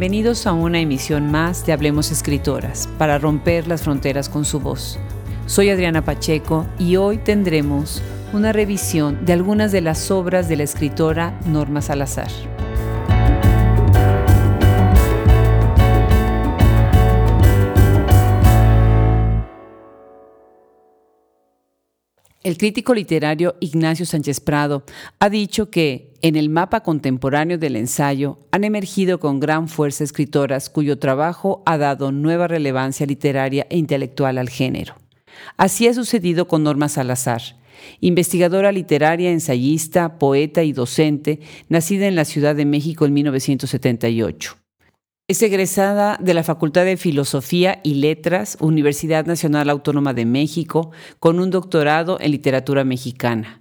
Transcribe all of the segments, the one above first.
Bienvenidos a una emisión más de Hablemos Escritoras, para romper las fronteras con su voz. Soy Adriana Pacheco y hoy tendremos una revisión de algunas de las obras de la escritora Norma Salazar. El crítico literario Ignacio Sánchez Prado ha dicho que en el mapa contemporáneo del ensayo han emergido con gran fuerza escritoras cuyo trabajo ha dado nueva relevancia literaria e intelectual al género. Así ha sucedido con Norma Salazar, investigadora literaria, ensayista, poeta y docente, nacida en la Ciudad de México en 1978. Es egresada de la Facultad de Filosofía y Letras, Universidad Nacional Autónoma de México, con un doctorado en literatura mexicana.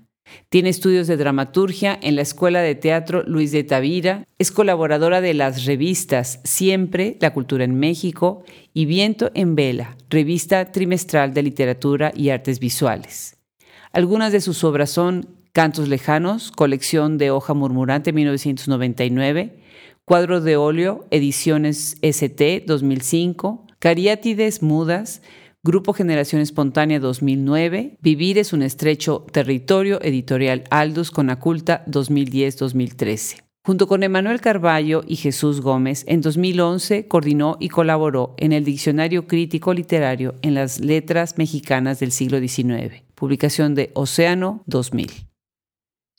Tiene estudios de dramaturgia en la Escuela de Teatro Luis de Tavira. Es colaboradora de las revistas Siempre, La Cultura en México y Viento en Vela, revista trimestral de literatura y artes visuales. Algunas de sus obras son Cantos Lejanos, colección de hoja murmurante 1999, Cuadro de óleo, ediciones ST 2005, Cariátides mudas, Grupo Generación Espontánea 2009, Vivir es un estrecho territorio, editorial Aldus con Aculta 2010-2013. Junto con Emanuel Carballo y Jesús Gómez, en 2011 coordinó y colaboró en el Diccionario Crítico Literario en las Letras Mexicanas del siglo XIX, publicación de Océano 2000.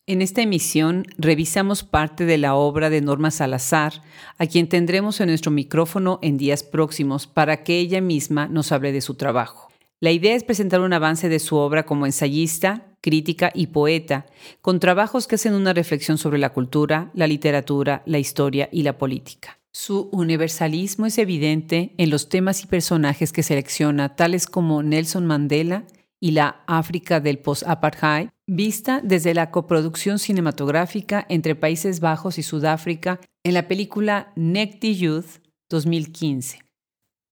En esta emisión revisamos parte de la obra de Norma Salazar, a quien tendremos en nuestro micrófono en días próximos para que ella misma nos hable de su trabajo. La idea es presentar un avance de su obra como ensayista, crítica y poeta, con trabajos que hacen una reflexión sobre la cultura, la literatura, la historia y la política. Su universalismo es evidente en los temas y personajes que selecciona, tales como Nelson Mandela y la África del post-apartheid, vista desde la coproducción cinematográfica entre Países Bajos y Sudáfrica en la película Necti Youth 2015,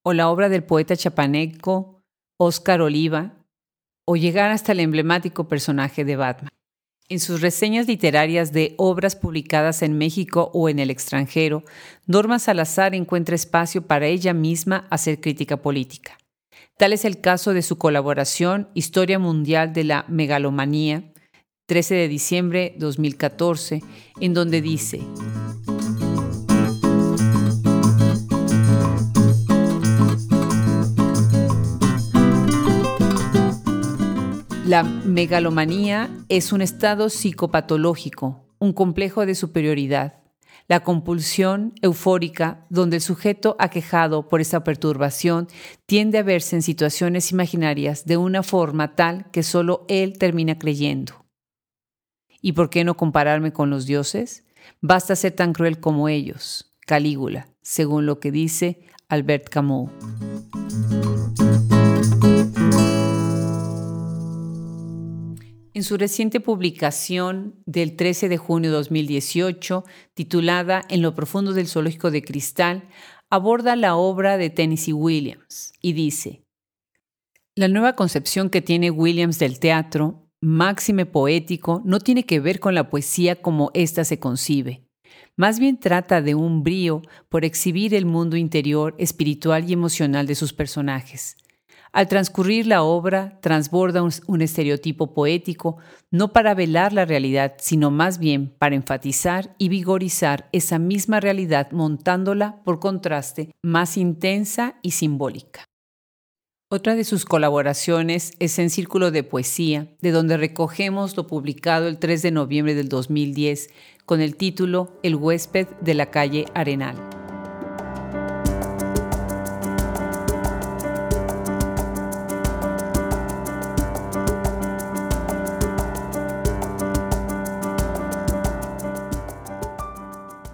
o la obra del poeta chapaneco Oscar Oliva, o llegar hasta el emblemático personaje de Batman. En sus reseñas literarias de obras publicadas en México o en el extranjero, Norma Salazar encuentra espacio para ella misma hacer crítica política. Tal es el caso de su colaboración Historia Mundial de la Megalomanía, 13 de diciembre 2014, en donde dice, La megalomanía es un estado psicopatológico, un complejo de superioridad la compulsión eufórica, donde el sujeto aquejado por esta perturbación tiende a verse en situaciones imaginarias de una forma tal que solo él termina creyendo. ¿Y por qué no compararme con los dioses? Basta ser tan cruel como ellos, Calígula, según lo que dice Albert Camus. En su reciente publicación del 13 de junio de 2018, titulada En lo profundo del zoológico de cristal, aborda la obra de Tennessee Williams y dice, La nueva concepción que tiene Williams del teatro, máxime poético, no tiene que ver con la poesía como ésta se concibe. Más bien trata de un brío por exhibir el mundo interior, espiritual y emocional de sus personajes al transcurrir la obra, transborda un, estereotipo poético, no para velar la realidad, sino más bien para enfatizar y vigorizar esa misma realidad, montándola, por contraste, más intensa y simbólica. Otra de sus colaboraciones es en Círculo de Poesía, de donde recogemos lo publicado el 3 de noviembre del 2010 con el título El huésped de la calle Arenal.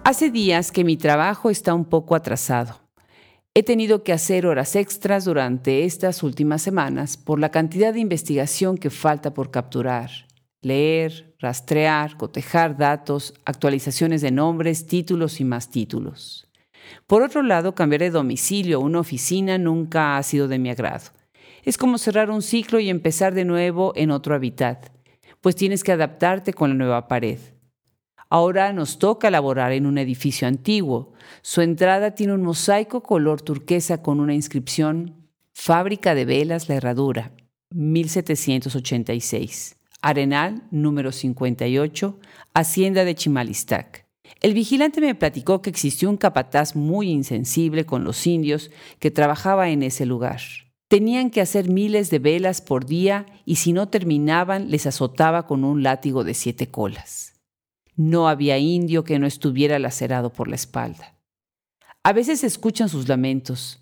Hace días que mi trabajo está un poco atrasado. He tenido que hacer horas extras durante estas últimas semanas por la cantidad de investigación que falta por capturar, leer, rastrear, cotejar datos, actualizaciones de nombres, títulos y más títulos. Por otro lado, cambiar de domicilio a una oficina nunca ha sido de mi agrado. Es como cerrar un ciclo y empezar de nuevo en otro hábitat, pues tienes que adaptarte con la nueva pared. Ahora nos toca laborar en un edificio antiguo. Su entrada tiene un mosaico color turquesa con una inscripción Fábrica de Velas La Herradura, 1786. Arenal, número 58, Hacienda de Chimalistac. El vigilante me platicó que existió un capataz muy insensible con los indios que trabajaba en ese lugar. Tenían que hacer miles de velas por día y si no terminaban les azotaba con un látigo de siete colas. No había indio que no estuviera lacerado por la espalda. A veces se escuchan sus lamentos,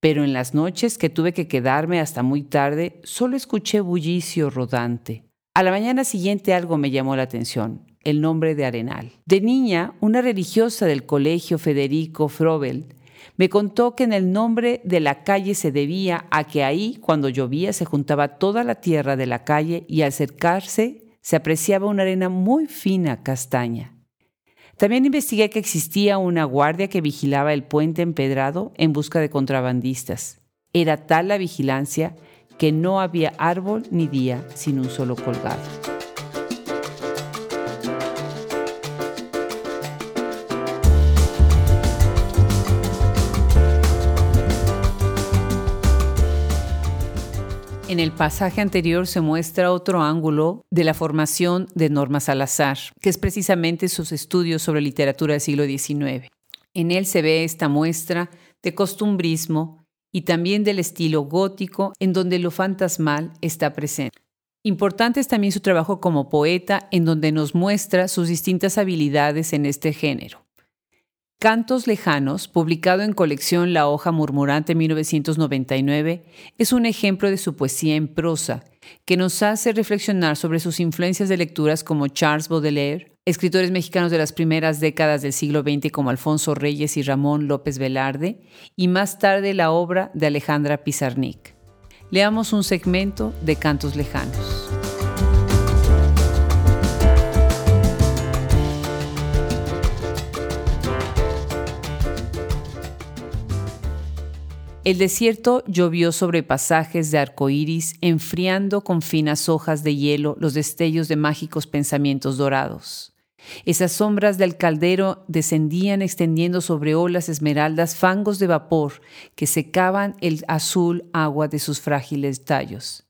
pero en las noches que tuve que quedarme hasta muy tarde solo escuché bullicio rodante. A la mañana siguiente algo me llamó la atención, el nombre de Arenal. De niña, una religiosa del colegio Federico Frobel me contó que en el nombre de la calle se debía a que ahí, cuando llovía, se juntaba toda la tierra de la calle y al acercarse se apreciaba una arena muy fina castaña. También investigué que existía una guardia que vigilaba el puente empedrado en busca de contrabandistas. Era tal la vigilancia que no había árbol ni día sin un solo colgado. En el pasaje anterior se muestra otro ángulo de la formación de Norma Salazar, que es precisamente sus estudios sobre literatura del siglo XIX. En él se ve esta muestra de costumbrismo y también del estilo gótico en donde lo fantasmal está presente. Importante es también su trabajo como poeta en donde nos muestra sus distintas habilidades en este género. Cantos Lejanos, publicado en colección La Hoja Murmurante 1999, es un ejemplo de su poesía en prosa, que nos hace reflexionar sobre sus influencias de lecturas como Charles Baudelaire, escritores mexicanos de las primeras décadas del siglo XX como Alfonso Reyes y Ramón López Velarde, y más tarde la obra de Alejandra Pizarnik. Leamos un segmento de Cantos Lejanos. El desierto llovió sobre pasajes de iris, enfriando con finas hojas de hielo los destellos de mágicos pensamientos dorados. Esas sombras del caldero descendían extendiendo sobre olas esmeraldas fangos de vapor que secaban el azul agua de sus frágiles tallos.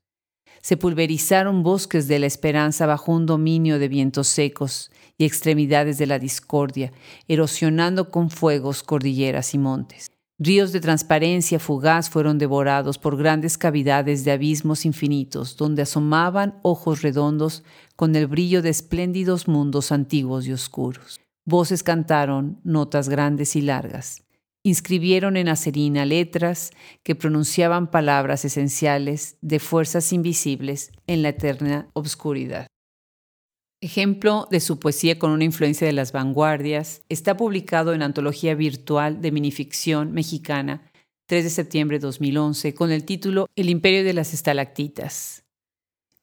Se pulverizaron bosques de la esperanza bajo un dominio de vientos secos y extremidades de la discordia, erosionando con fuegos cordilleras y montes. Ríos de transparencia fugaz fueron devorados por grandes cavidades de abismos infinitos, donde asomaban ojos redondos con el brillo de espléndidos mundos antiguos y oscuros. Voces cantaron notas grandes y largas. Inscribieron en acerina letras que pronunciaban palabras esenciales de fuerzas invisibles en la eterna obscuridad. Ejemplo de su poesía con una influencia de las vanguardias, está publicado en Antología Virtual de Minificción Mexicana, 3 de septiembre de 2011, con el título El Imperio de las Estalactitas.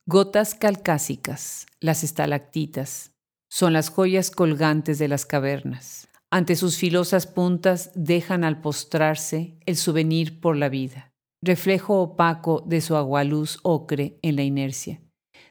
Gotas calcásicas, las estalactitas, son las joyas colgantes de las cavernas. Ante sus filosas puntas dejan al postrarse el souvenir por la vida, reflejo opaco de su agualuz ocre en la inercia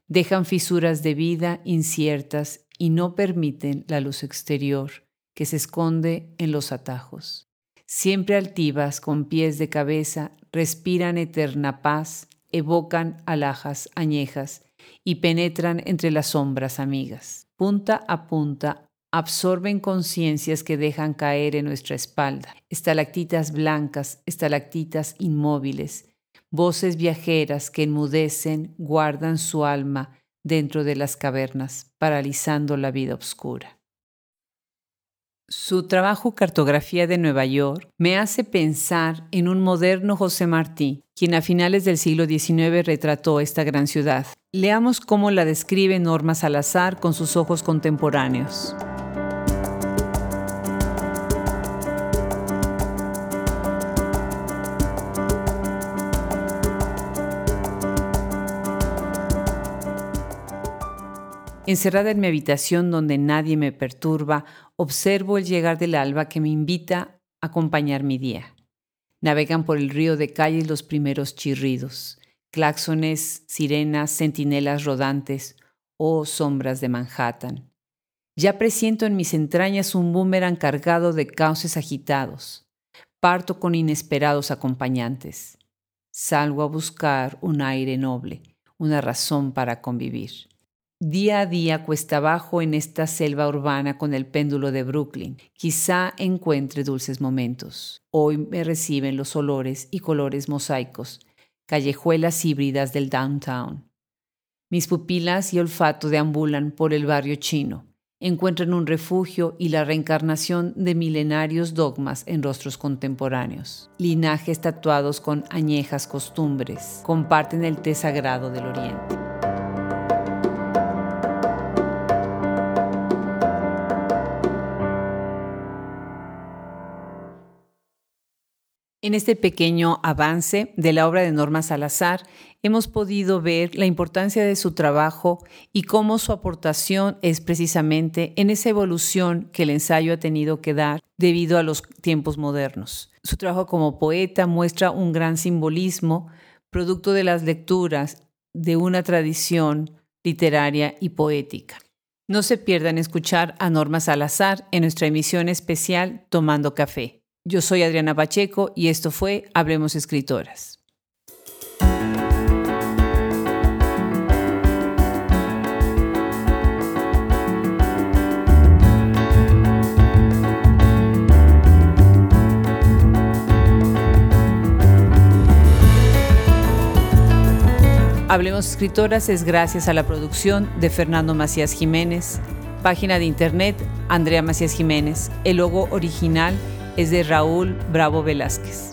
dejan fisuras de vida inciertas y no permiten la luz exterior que se esconde en los atajos. Siempre altivas, con pies de cabeza, respiran eterna paz, evocan alhajas añejas y penetran entre las sombras amigas. Punta a punta absorben conciencias que dejan caer en nuestra espalda, estalactitas blancas, estalactitas inmóviles, voces viajeras que enmudecen guardan su alma dentro de las cavernas, paralizando la vida oscura. Su trabajo Cartografía de Nueva York me hace pensar en un moderno José Martí, quien a finales del siglo XIX retrató esta gran ciudad. Leamos cómo la describe Norma Salazar con sus ojos contemporáneos. Encerrada en mi habitación donde nadie me perturba, observo el llegar del alba que me invita a acompañar mi día. Navegan por el río de calles los primeros chirridos, claxones, sirenas, centinelas rodantes o sombras de Manhattan. Ya presiento en mis entrañas un boomerang cargado de cauces agitados. Parto con inesperados acompañantes. Salgo a buscar un aire noble, una razón para convivir. Día a día cuesta abajo en esta selva urbana con el péndulo de Brooklyn. Quizá encuentre dulces momentos. Hoy me reciben los olores y colores mosaicos, callejuelas híbridas del downtown. Mis pupilas y olfato deambulan por el barrio chino. Encuentran un refugio y la reencarnación de milenarios dogmas en rostros contemporáneos. Linajes tatuados con añejas costumbres comparten el té sagrado del Oriente. En este pequeño avance de la obra de Norma Salazar, hemos podido ver la importancia de su trabajo y cómo su aportación es precisamente en esa evolución que el ensayo ha tenido que dar debido a los tiempos modernos. Su trabajo como poeta muestra un gran simbolismo, producto de las lecturas de una tradición literaria y poética. No se pierdan escuchar a Norma Salazar en nuestra emisión especial Tomando Café. Yo soy Adriana Pacheco y esto fue Hablemos Escritoras. Hablemos Escritoras es gracias a la producción de Fernando Macías Jiménez, página de internet Andrea Macías Jiménez, el logo original es de Raúl Bravo Velázquez.